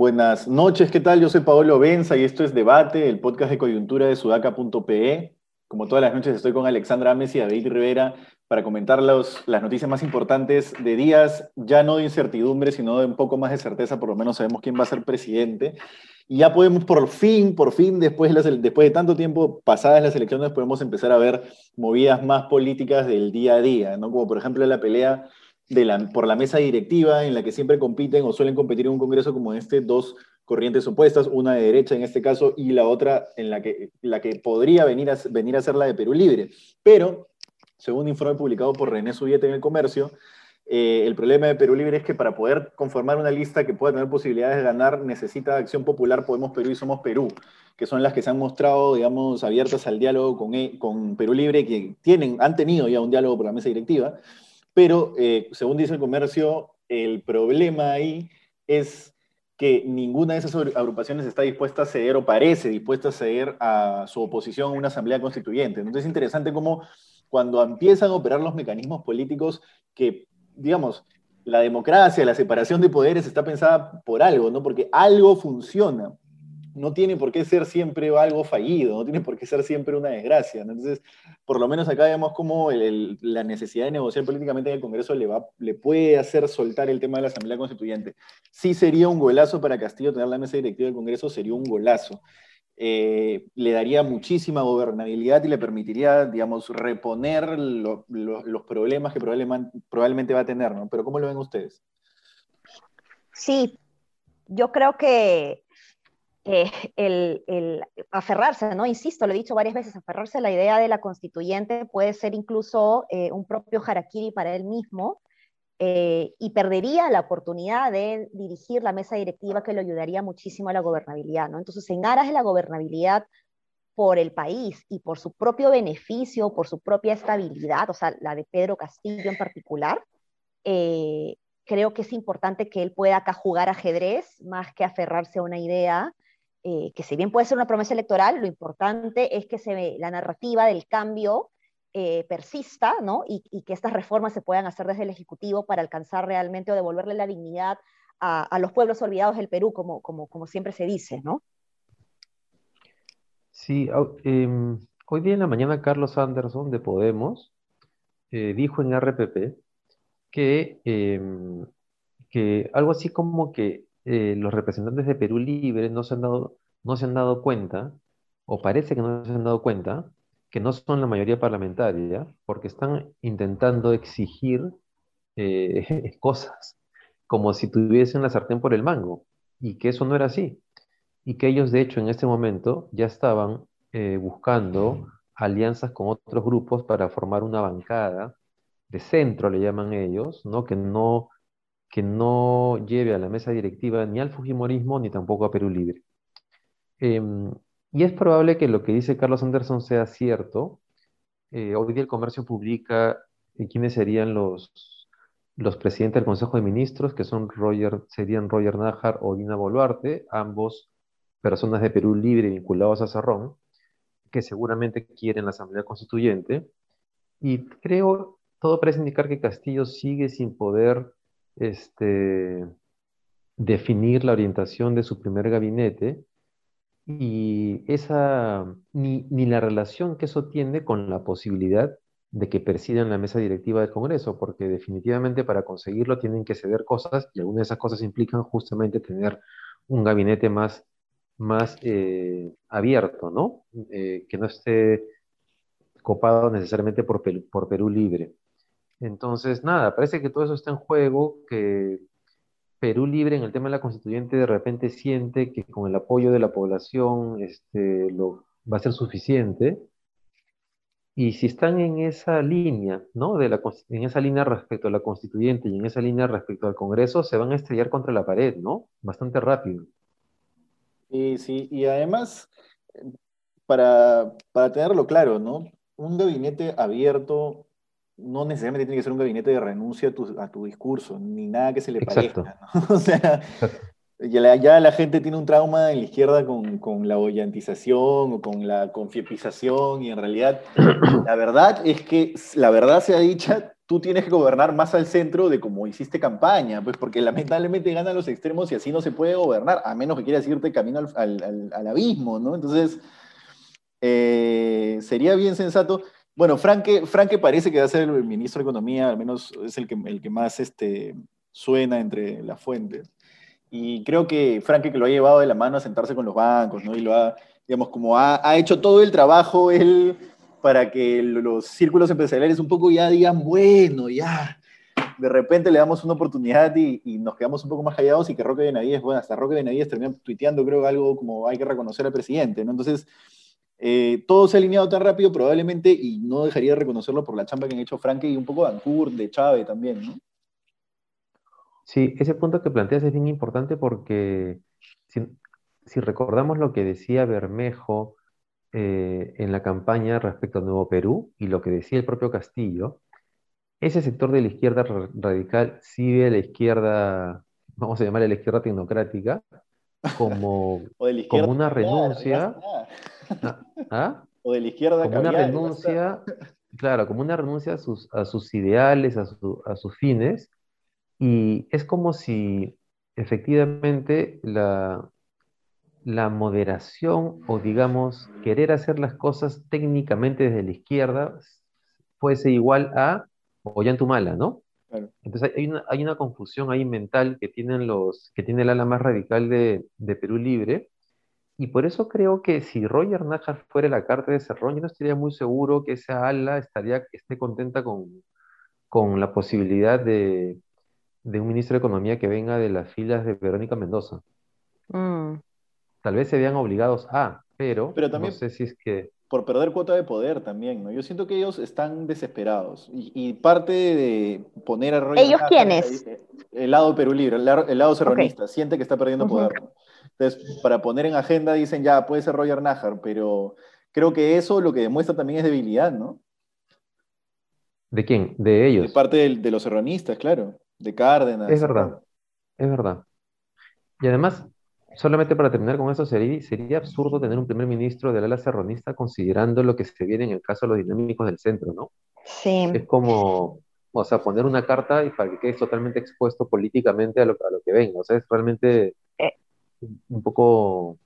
Buenas noches, ¿qué tal? Yo soy Paolo Benza y esto es Debate, el podcast de coyuntura de sudaca.pe. Como todas las noches estoy con Alexandra Ames y David Rivera para comentar las noticias más importantes de días, ya no de incertidumbre, sino de un poco más de certeza, por lo menos sabemos quién va a ser presidente. Y ya podemos por fin, por fin, después de, después de tanto tiempo pasadas las elecciones, podemos empezar a ver movidas más políticas del día a día, ¿no? Como por ejemplo la pelea por la mesa directiva en la que siempre compiten o suelen competir en un congreso como este dos corrientes opuestas, una de derecha en este caso y la otra en la que, la que podría venir a, venir a ser la de Perú Libre. Pero, según un informe publicado por René Subiete en El Comercio, eh, el problema de Perú Libre es que para poder conformar una lista que pueda tener posibilidades de ganar, necesita Acción Popular, Podemos Perú y Somos Perú, que son las que se han mostrado, digamos, abiertas al diálogo con, e, Perú Libre, que tienen, han tenido ya un diálogo por la mesa directiva, pero, eh, según dice el comercio, el problema ahí es que ninguna de esas agrupaciones está dispuesta a ceder o parece dispuesta a ceder a su oposición a una asamblea constituyente. Entonces es interesante cómo cuando empiezan a operar los mecanismos políticos que, digamos, la democracia, la separación de poderes está pensada por algo, ¿no? Porque algo funciona no tiene por qué ser siempre algo fallido, no tiene por qué ser siempre una desgracia. Entonces, por lo menos acá vemos cómo la necesidad de negociar políticamente en el Congreso le, va, le puede hacer soltar el tema de la Asamblea Constituyente. Sí sería un golazo para Castillo tener la mesa directiva del Congreso, sería un golazo. Eh, le daría muchísima gobernabilidad y le permitiría, digamos, reponer los problemas que probablemente, va a tener, ¿no? Pero ¿cómo lo ven ustedes? Sí, yo creo que el, aferrarse, ¿no? Insisto, lo he dicho varias veces, aferrarse a la idea de la constituyente puede ser incluso eh, un propio harakiri para él mismo eh, y perdería la oportunidad de dirigir la mesa directiva que le ayudaría muchísimo a la gobernabilidad, ¿no? Entonces, en aras de la gobernabilidad por el país y por su propio beneficio, por su propia estabilidad, o sea, la de Pedro Castillo en particular, creo que es importante que él pueda acá jugar ajedrez más que aferrarse a una idea eh, que si bien puede ser una promesa electoral, lo importante es que se, la narrativa del cambio eh, persista, ¿no? Y, que estas reformas se puedan hacer desde el Ejecutivo para alcanzar realmente o devolverle la dignidad a, los pueblos olvidados del Perú, como, siempre se dice, ¿no? Sí, em, hoy día en la mañana Carlos Anderson de Podemos eh, dijo en RPP que, em, que algo así como que eh, los representantes de Perú Libre no se han dado, no se han dado cuenta, o parece que no se han dado cuenta, que no son la mayoría parlamentaria, porque están intentando exigir eh, cosas, como si tuviesen la sartén por el mango, y que eso no era así. Y que ellos, de hecho, en este momento ya estaban eh, buscando alianzas con otros grupos para formar una bancada de centro, le llaman ellos, ¿no? que no que no lleve a la mesa directiva ni al Fujimorismo ni tampoco a Perú Libre. Em, y es probable que lo que dice Carlos Anderson sea cierto. Eh, hoy día el comercio publica eh, quiénes serían los, presidentes del Consejo de Ministros, que son serían Roger Najar o Dina Boluarte, ambos personas de Perú Libre vinculados a Cerrón, que seguramente quieren la Asamblea Constituyente. Y creo, todo parece indicar que Castillo sigue sin poder este, definir la orientación de su primer gabinete y esa, ni, la relación que eso tiene con la posibilidad de que persidan la mesa directiva del Congreso, porque definitivamente para conseguirlo tienen que ceder cosas y algunas de esas cosas implican justamente tener un gabinete más, más eh, abierto, ¿no? Eh, que no esté copado necesariamente por, por Perú Libre. Entonces, nada, parece que todo eso está en juego, que Perú Libre en el tema de la constituyente de repente siente que con el apoyo de la población este, lo, va a ser suficiente. Y si están en esa línea, ¿no? De la, en esa línea respecto a la constituyente y en esa línea respecto al Congreso, se van a estrellar contra la pared, ¿no? Bastante rápido. Y sí, y además, para, para tenerlo claro, ¿no? Un gabinete abierto no necesariamente tiene que ser un gabinete de renuncia a tu, discurso, ni nada que se le parezca. o sea, ya la, ya la gente tiene un trauma en la izquierda con, con la bollantización o con la confiepización y en realidad la verdad es que la verdad sea dicha, tú tienes que gobernar más al centro de como hiciste campaña, pues porque lamentablemente ganan los extremos y así no se puede gobernar, a menos que quieras irte camino al, al, al abismo, ¿no? Entonces, eh, sería bien sensato. Bueno, Franque, Franque parece que va a ser el ministro de Economía, al menos es el que, el que más este, suena entre las fuentes. Y creo que Franque que lo ha llevado de la mano a sentarse con los bancos, ¿no? Y lo ha, digamos, como ha, ha hecho todo el trabajo él para que los círculos empresariales un poco ya digan, bueno, ya, de repente le damos una oportunidad y, y, nos quedamos un poco más callados y que Roque Benavides, bueno, hasta Roque Benavides termina tuiteando, creo, algo como hay que reconocer al presidente, ¿no? Entonces, eh, todo se ha alineado tan rápido probablemente y no dejaría de reconocerlo por la chamba que han hecho Franke y un poco de Ancur, de Chávez también, ¿no? Sí, ese punto que planteas es bien importante porque si, si recordamos lo que decía Bermejo eh, en la campaña respecto a Nuevo Perú y lo que decía el propio Castillo, ese sector de la izquierda radical sí ve a la izquierda, vamos a llamarle la izquierda tecnocrática, como, como una renuncia. ¿Ah? O de la izquierda como una renuncia, claro, como una renuncia a sus, a sus ideales, a, su, a sus fines, y es como si efectivamente la, la moderación o digamos querer hacer las cosas técnicamente desde la izquierda fuese igual a Ollantumala, ¿no? Claro. Entonces hay una, hay una, confusión ahí mental que tienen los, que tiene el ala más radical de, de Perú Libre, y por eso creo que si Roger Najar fuera la carta de Cerrón, yo no estaría muy seguro que esa ala estaría, esté contenta con, con la posibilidad de, de, un ministro de Economía que venga de las filas de Verónica Mendoza. Mm. Tal vez se vean obligados a, pero, pero también, no sé si es que... Por perder cuota de poder también, ¿no? Yo siento que ellos están desesperados. Y, y parte de poner a Roger ¿Ellos quiénes? El, lado Perú Libre, el, el lado serronista, okay. siente que está perdiendo uh -huh. poder. Entonces, para poner en agenda dicen, ya, puede ser Roger Najar, pero creo que eso lo que demuestra también es debilidad, ¿no? ¿De quién? De ellos. De parte de, de los serronistas, claro. De Cárdenas. Es verdad, es verdad. Y además, solamente para terminar con eso, sería, sería absurdo tener un primer ministro del ala serronista considerando lo que se viene en el caso de los dinámicos del centro, ¿no? Sí. Es como, o sea, poner una carta y para que quede totalmente expuesto políticamente a lo, a lo que venga. O sea, es realmente. Un poco...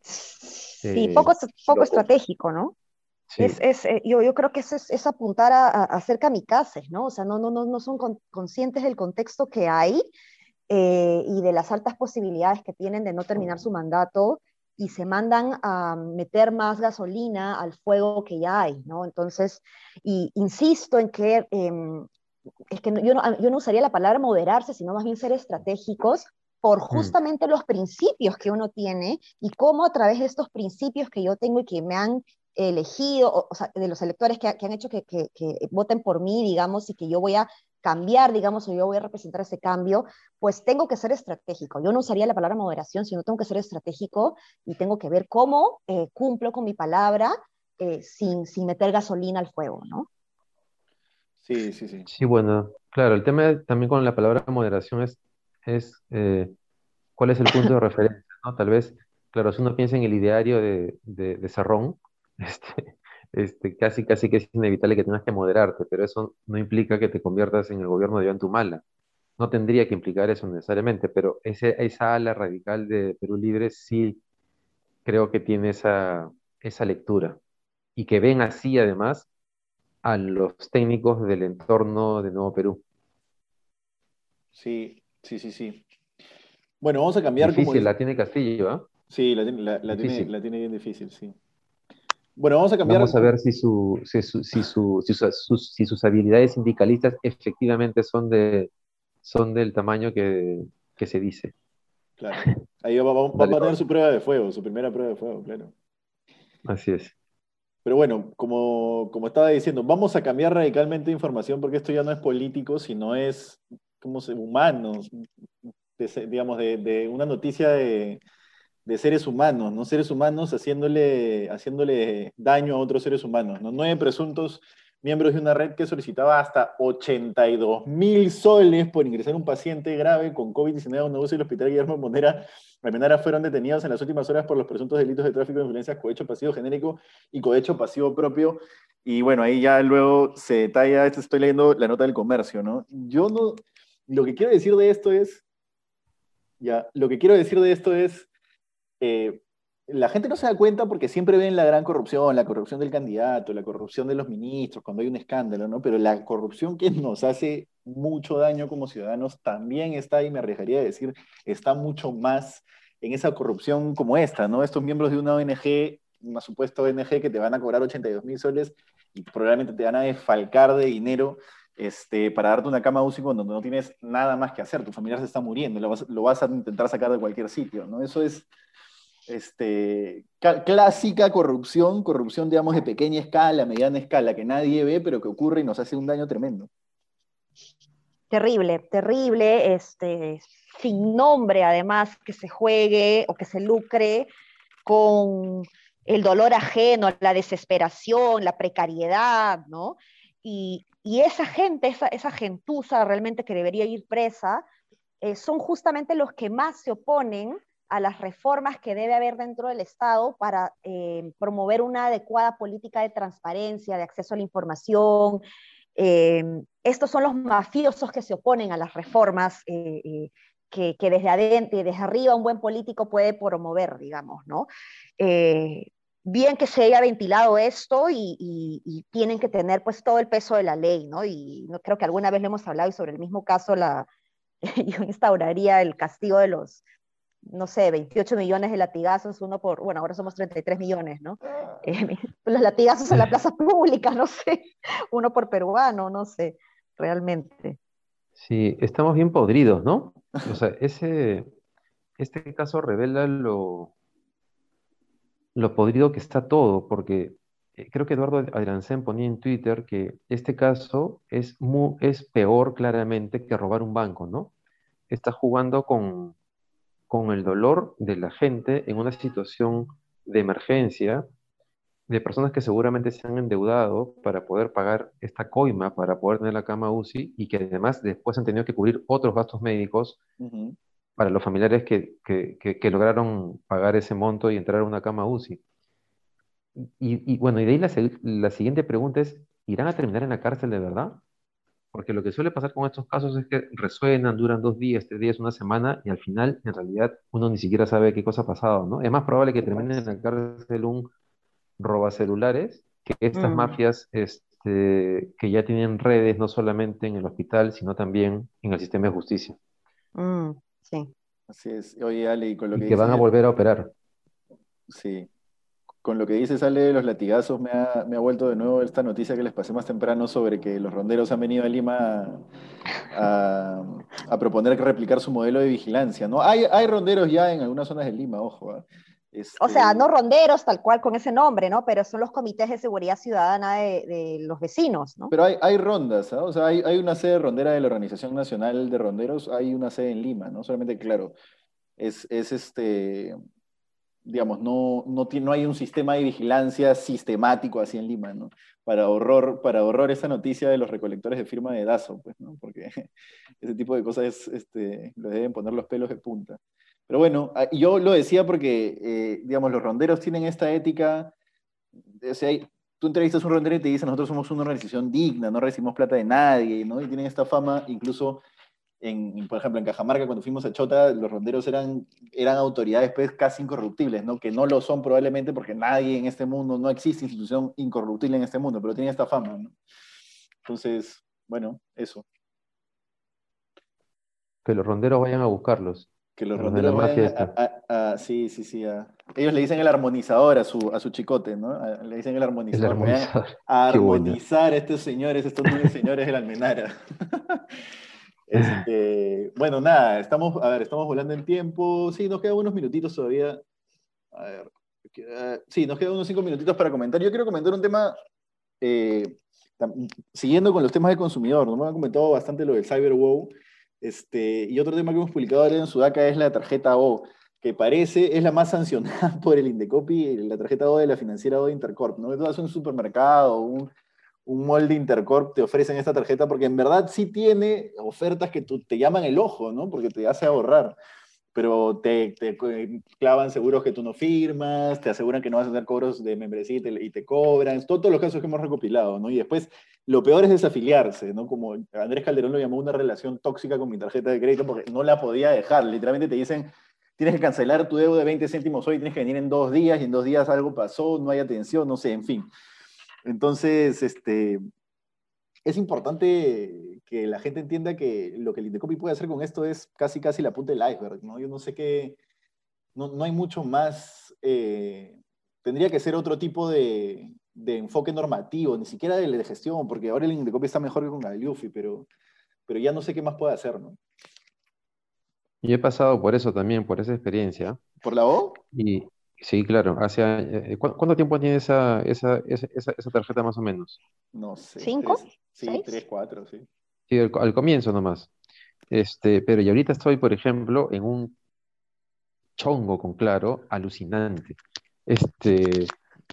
Sí, eh, poco, poco estratégico, ¿no? Sí. Es, es, eh, yo, yo, creo que es, es, es apuntar a, a, hacer kamikazes, ¿no? O sea, no, no, no, no son con, conscientes del contexto que hay eh, y de las altas posibilidades que tienen de no terminar su mandato y se mandan a meter más gasolina al fuego que ya hay, ¿no? Entonces, y insisto en que, eh, es que yo no, yo no usaría la palabra moderarse, sino más bien ser estratégicos por justamente mm. los principios que uno tiene y cómo a través de estos principios que yo tengo y que me han elegido, o, o sea, de los electores que, que han hecho que, que, que, voten por mí, digamos, y que yo voy a cambiar, digamos, o yo voy a representar ese cambio, pues tengo que ser estratégico. Yo no usaría la palabra moderación, sino tengo que ser estratégico y tengo que ver cómo eh, cumplo con mi palabra eh, sin, sin meter gasolina al fuego, ¿no? Sí, sí, sí. Sí, bueno, claro, el tema también con la palabra moderación es, es eh, cuál es el punto de referencia, ¿no? Tal vez, claro, si uno piensa en el ideario de, de, de este, este, casi, casi que es inevitable que tengas que moderarte, pero eso no implica que te conviertas en el gobierno de Antumala. No tendría que implicar eso necesariamente, pero ese, esa ala radical de Perú Libre sí creo que tiene esa, esa lectura. Y que ven así, además, a los técnicos del entorno de Nuevo Perú. Sí, sí, sí, sí. Bueno, vamos a cambiar. Difícil, como... la tiene Castillo, ¿ah? ¿eh? Sí, la, la, la tiene, la tiene bien difícil, sí. Bueno, vamos a cambiar. Vamos a ver si, su, si, su, si, su, si, sus, si, sus, habilidades sindicalistas efectivamente son, de, son del tamaño que, que se dice. Claro. Ahí va, va, va, va, a tener su prueba de fuego, su primera prueba de fuego, claro. Así es. Pero bueno, como, como estaba diciendo, vamos a cambiar radicalmente de información porque esto ya no es político, sino es como humanos, digamos, de, una noticia de, seres humanos, ¿no? Seres humanos haciéndole, haciéndole daño a otros seres humanos, ¿no? Nueve presuntos miembros de una red que solicitaba hasta 82 mil soles por ingresar un paciente grave con COVID-19 a un negocio Hospital Guillermo Monera. Almenara fueron detenidos en las últimas horas por los presuntos delitos de tráfico de influencias, cohecho pasivo genérico y cohecho pasivo propio. Y bueno, ahí ya luego se detalla, estoy leyendo la nota del comercio, ¿no? Yo no, lo que quiero decir de esto es, ya, lo que quiero decir de esto es, eh, la gente no se da cuenta porque siempre ven la gran corrupción, la corrupción del candidato, la corrupción de los ministros, cuando hay un escándalo, ¿no? Pero la corrupción que nos hace mucho daño como ciudadanos también está, y me arriesgaría a decir, está mucho más en esa corrupción como esta, ¿no? Estos miembros de una ONG, una supuesta ONG que te van a cobrar 82 mil soles y probablemente te van a desfalcar de dinero este, para darte una cama UCI cuando no tienes nada más que hacer, tu familiar se está muriendo, lo vas, lo vas a intentar sacar de cualquier sitio, ¿no? Eso es este, clásica corrupción, corrupción, digamos, de pequeña escala, mediana escala, que nadie ve, pero que ocurre y nos hace un daño tremendo. Terrible, terrible, este, sin nombre además, que se juegue o que se lucre con el dolor ajeno, la desesperación, la precariedad, ¿no? Y, esa gente, esa, gentuza realmente que debería ir presa, eh, son justamente los que más se oponen a las reformas que debe haber dentro del Estado para eh, promover una adecuada política de transparencia, de acceso a la información. Eh, estos son los mafiosos que se oponen a las reformas que, desde adentro y desde arriba un buen político puede promover, digamos, ¿no? Bien que se haya ventilado esto y, tienen que tener pues todo el peso de la ley, ¿no? Y no creo que alguna vez le hemos hablado y sobre el mismo caso la, yo instauraría el castigo de los no sé, 28 millones de latigazos, uno por, bueno, ahora somos 33 millones, ¿no? Ah. Eh, los latigazos en la plaza pública, no sé, uno por peruano, no sé, realmente. Sí, estamos bien podridos, ¿no? O sea, ese, este caso revela lo, lo podrido que está todo, porque eh, creo que Eduardo Adrancén ponía en Twitter que este caso es, es peor claramente que robar un banco, ¿no? Está jugando con, con el dolor de la gente en una situación de emergencia, de personas que seguramente se han endeudado para poder pagar esta coima, para poder tener la cama UCI y que además después han tenido que cubrir otros gastos médicos para los familiares que, lograron pagar ese monto y entrar a una cama UCI. Y, bueno, y de ahí la, la siguiente pregunta es, ¿irán a terminar en la cárcel de verdad? Porque lo que suele pasar con estos casos es que resuenan, duran dos días, tres días, una semana, y al final, en realidad, uno ni siquiera sabe qué cosa ha pasado, ¿no? Es más probable que termine en la cárcel un robacelulares que estas mm. mafias este, que ya tienen redes no solamente en el hospital, sino también en el sistema de justicia. Mm, sí. Así es. Oye, Ale, y con lo que, que van a volver a operar. Sí, con lo que dice sale de los latigazos, me ha, vuelto de nuevo esta noticia que les pasé más temprano sobre que los ronderos han venido a Lima a, proponer que replicar su modelo de vigilancia, ¿no? Hay, hay ronderos ya en algunas zonas de Lima, ojo. ¿Ah? O sea, este no ronderos tal cual con ese nombre, ¿no? Pero son los comités de seguridad ciudadana de, los vecinos, ¿no? Pero hay, hay rondas, ¿no? O sea, hay, hay, una sede rondera de la Organización Nacional de Ronderos, hay una sede en Lima, ¿no? Solamente, claro, es, es este digamos, no, no, no hay un sistema de vigilancia sistemático así en Lima, ¿no? Para horror, para horror esa noticia de los recolectores de firma de DASO, pues, ¿no? Porque ese tipo de cosas este, lo deben poner los pelos de punta. Pero bueno, ah, yo lo decía porque, eh, digamos, los ronderos tienen esta ética, o sea, tú entrevistas a un rondero y te dice, nosotros somos una organización digna, no recibimos plata de nadie, ¿no? Y tienen esta fama, incluso por ejemplo, en Cajamarca, cuando fuimos a Chota, los ronderos eran, eran autoridades pues, casi incorruptibles, ¿no? que no lo son probablemente porque nadie en este mundo, no existe institución incorruptible en este mundo, pero tiene esta fama. ¿no? Entonces, bueno, eso. Que los ronderos vayan a buscarlos. Que los ronderos vayan a, Sí, sí, sí. ellos le dicen el armonizador a su, a su chicote, ¿no? le dicen el armonizador. A armonizar a estos señores, estos nueve señores de la Almenara. Este, bueno, nada, estamos, a ver, estamos volando en tiempo. Sí, nos quedan unos minutitos todavía. A ver, sí, nos quedan unos cinco minutitos para comentar. Yo quiero comentar un tema, eh, siguiendo con los temas de consumidor, ¿no? me han comentado bastante lo del CyberWow. Este, y otro tema que hemos publicado en Sudaca es la tarjeta O, que parece es la más sancionada por el Indecopi, la tarjeta O de la financiera O de Intercorp. ¿no? Tú vas un supermercado, un un molde Intercorp te ofrecen esta tarjeta, porque en verdad sí tiene ofertas que te llaman el ojo, ¿no? Porque te hace ahorrar pero te, clavan seguros que tú no firmas, te aseguran que no vas a tener cobros de membresía y te, cobran, todos los casos que hemos recopilado, ¿no? Y después, lo peor es desafiliarse, ¿no? Como Andrés Calderón lo llamó una relación tóxica con mi tarjeta de crédito porque no la podía dejar, literalmente te dicen, tienes que cancelar tu deuda de 20 céntimos hoy, tienes que venir en dos días, y en dos días algo pasó, no hay atención, no sé, en fin. Entonces, este, es importante que la gente entienda que lo que el Indecopy puede hacer con esto es casi casi la punta del iceberg, ¿no? Yo no sé qué, no, no hay mucho más, eh, tendría que ser otro tipo de, de, enfoque normativo, ni siquiera de, de gestión, porque ahora el Indecopy está mejor que con Galiufi, pero, pero ya no sé qué más puede hacer, ¿no? Yo he pasado por eso también, por esa experiencia. ¿Por la O? Y, Sí, claro. Hace, eh, ¿cuánto tiempo tiene esa, esa, esa, esa tarjeta más o menos? No sé. ¿Cinco? sí, tres, cuatro, sí. Sí, al, comienzo nomás. Este, pero y ahorita estoy, por ejemplo, en un chongo con claro, alucinante. Este,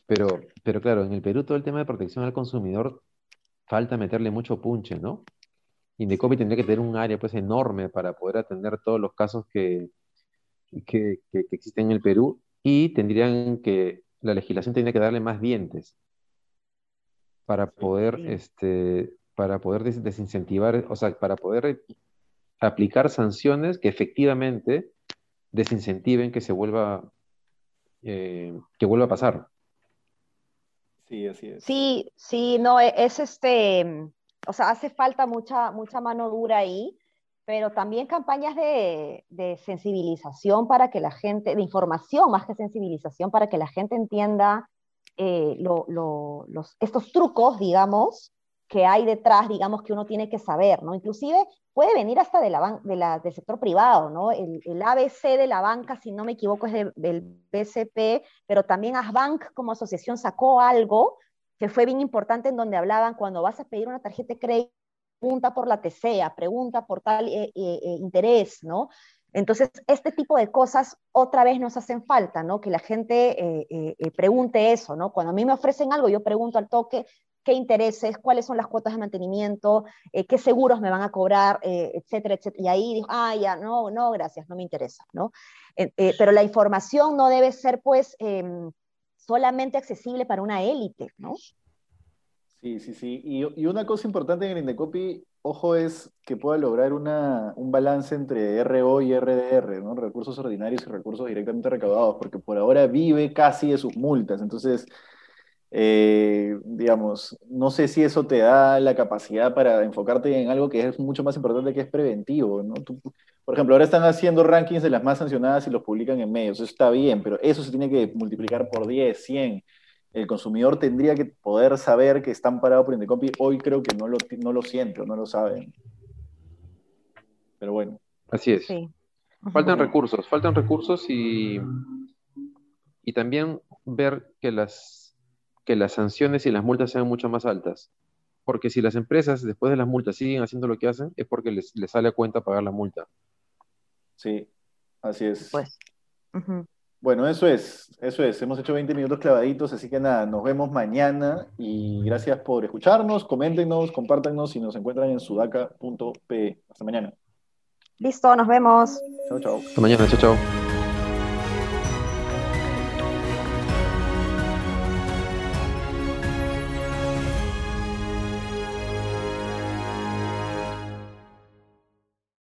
pero, pero claro, en el Perú todo el tema de protección al consumidor falta meterle mucho punche, ¿no? Indecopi tendría que tener un área pues enorme para poder atender todos los casos que, que, que existen en el Perú y tendrían que, la legislación tendría que darle más dientes para poder, este, para poder desincentivar, o sea, para poder aplicar sanciones que efectivamente desincentiven que se vuelva, eh, que vuelva a pasar. Sí, así es. Sí, sí, no, e, es este, o sea, hace falta mucha, mucha mano dura ahí pero también campañas de, sensibilización para que la gente, de información más que sensibilización, para que la gente entienda eh, los, estos trucos, digamos, que hay detrás, digamos, que uno tiene que saber, ¿no? Inclusive puede venir hasta de la, de la, del sector privado, ¿no? El, ABC de la banca, si no me equivoco, es del BCP, pero también Asbank como asociación sacó algo que fue bien importante en donde hablaban cuando vas a pedir una tarjeta de crédito pregunta por la TCEA, pregunta por tal eh, eh, eh, interés, ¿no? Entonces, este tipo de cosas otra vez nos hacen falta, ¿no? Que la gente pregunte eso, ¿no? Cuando a mí me ofrecen algo, yo pregunto al toque qué intereses, cuáles son las cuotas de mantenimiento, qué seguros me van a cobrar, etcétera, etcétera. Y ahí digo, ah, ya, no, no, gracias, no me interesa, ¿no? pero la información no debe ser, pues, em, solamente accesible para una élite, ¿no? Sí, sí, sí. Y, una cosa importante en el Indecopy, ojo, es que pueda lograr un balance entre RO y RDR, ¿no? Recursos ordinarios y recursos directamente recaudados, porque por ahora vive casi de sus multas. Entonces, eh, digamos, no sé si eso te da la capacidad para enfocarte en algo que es mucho más importante, que es preventivo, ¿no? por ejemplo, ahora están haciendo rankings de las más sancionadas y los publican en medios. Eso está bien, pero eso se tiene que multiplicar por 10, 100 el consumidor tendría que poder saber que están parados por Indecopy. Hoy creo que no lo, no lo siente o no lo saben. Pero bueno. Así es. Faltan recursos, faltan recursos y, y también ver que las, que las sanciones y las multas sean mucho más altas. Porque si las empresas después de las multas siguen haciendo lo que hacen, es porque les, sale a cuenta pagar la multa. Sí, así es. Pues. Bueno, eso es, eso es. Hemos hecho 20 minutos clavaditos, así que nada, nos vemos mañana y gracias por escucharnos, coméntenos, compártanos y nos encuentran en sudaca.pe. Hasta mañana. Listo, nos vemos. Chao, chao. Hasta mañana, chao, chao.